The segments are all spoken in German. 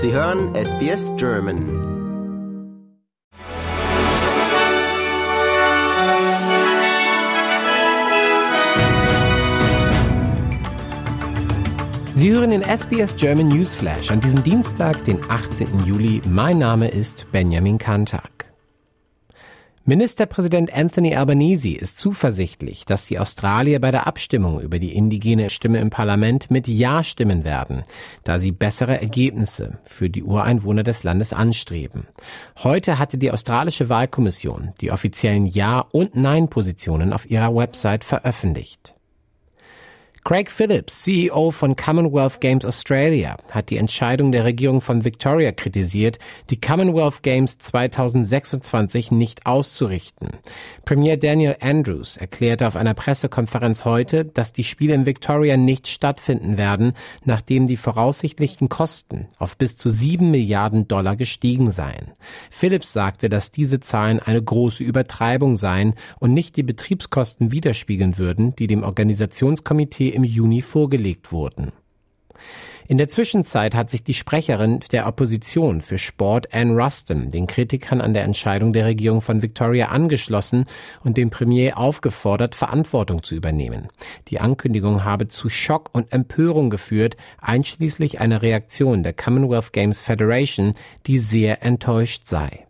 Sie hören SBS German. Sie hören den SBS German Newsflash an diesem Dienstag, den 18. Juli. Mein Name ist Benjamin Kantak. Ministerpräsident Anthony Albanese ist zuversichtlich, dass die Australier bei der Abstimmung über die indigene Stimme im Parlament mit Ja stimmen werden, da sie bessere Ergebnisse für die Ureinwohner des Landes anstreben. Heute hatte die australische Wahlkommission die offiziellen Ja- und Nein-Positionen auf ihrer Website veröffentlicht. Craig Phillips, CEO von Commonwealth Games Australia, hat die Entscheidung der Regierung von Victoria kritisiert, die Commonwealth Games 2026 nicht auszurichten. Premier Daniel Andrews erklärte auf einer Pressekonferenz heute, dass die Spiele in Victoria nicht stattfinden werden, nachdem die voraussichtlichen Kosten auf bis zu sieben Milliarden Dollar gestiegen seien. Phillips sagte, dass diese Zahlen eine große Übertreibung seien und nicht die Betriebskosten widerspiegeln würden, die dem Organisationskomitee im Juni vorgelegt wurden. In der Zwischenzeit hat sich die Sprecherin der Opposition für Sport Anne Ruston den Kritikern an der Entscheidung der Regierung von Victoria angeschlossen und den Premier aufgefordert, Verantwortung zu übernehmen. Die Ankündigung habe zu Schock und Empörung geführt, einschließlich einer Reaktion der Commonwealth Games Federation, die sehr enttäuscht sei.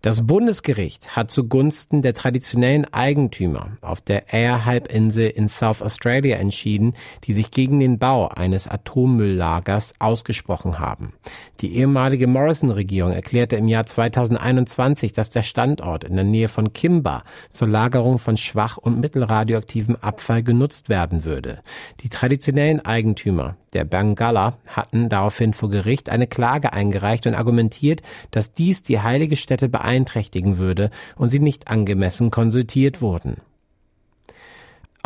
Das Bundesgericht hat zugunsten der traditionellen Eigentümer auf der Eyre-Halbinsel in South Australia entschieden, die sich gegen den Bau eines Atommülllagers ausgesprochen haben. Die ehemalige Morrison-Regierung erklärte im Jahr 2021, dass der Standort in der Nähe von Kimba zur Lagerung von schwach- und mittelradioaktivem Abfall genutzt werden würde. Die traditionellen Eigentümer der Bangala hatten daraufhin vor Gericht eine Klage eingereicht und argumentiert, dass dies die heilige Stätte beeinträchtigen würde und sie nicht angemessen konsultiert wurden.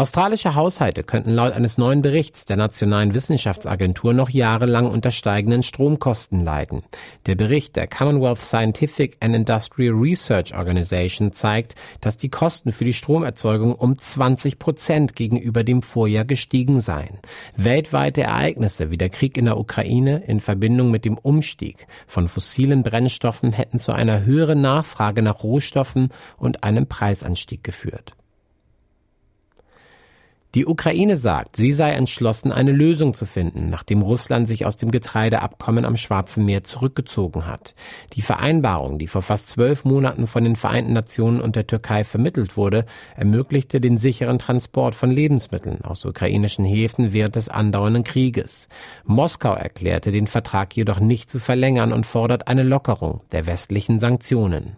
Australische Haushalte könnten laut eines neuen Berichts der Nationalen Wissenschaftsagentur noch jahrelang unter steigenden Stromkosten leiden. Der Bericht der Commonwealth Scientific and Industrial Research Organization zeigt, dass die Kosten für die Stromerzeugung um 20 Prozent gegenüber dem Vorjahr gestiegen seien. Weltweite Ereignisse wie der Krieg in der Ukraine in Verbindung mit dem Umstieg von fossilen Brennstoffen hätten zu einer höheren Nachfrage nach Rohstoffen und einem Preisanstieg geführt. Die Ukraine sagt, sie sei entschlossen, eine Lösung zu finden, nachdem Russland sich aus dem Getreideabkommen am Schwarzen Meer zurückgezogen hat. Die Vereinbarung, die vor fast zwölf Monaten von den Vereinten Nationen und der Türkei vermittelt wurde, ermöglichte den sicheren Transport von Lebensmitteln aus ukrainischen Häfen während des andauernden Krieges. Moskau erklärte den Vertrag jedoch nicht zu verlängern und fordert eine Lockerung der westlichen Sanktionen.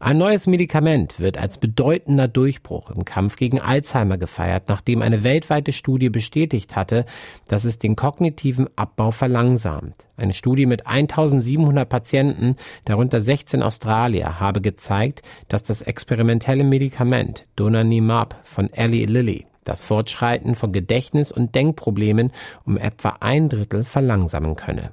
Ein neues Medikament wird als bedeutender Durchbruch im Kampf gegen Alzheimer gefeiert, nachdem eine weltweite Studie bestätigt hatte, dass es den kognitiven Abbau verlangsamt. Eine Studie mit 1700 Patienten, darunter 16 Australier, habe gezeigt, dass das experimentelle Medikament Donanimab von Eli Lilly das Fortschreiten von Gedächtnis- und Denkproblemen um etwa ein Drittel verlangsamen könne.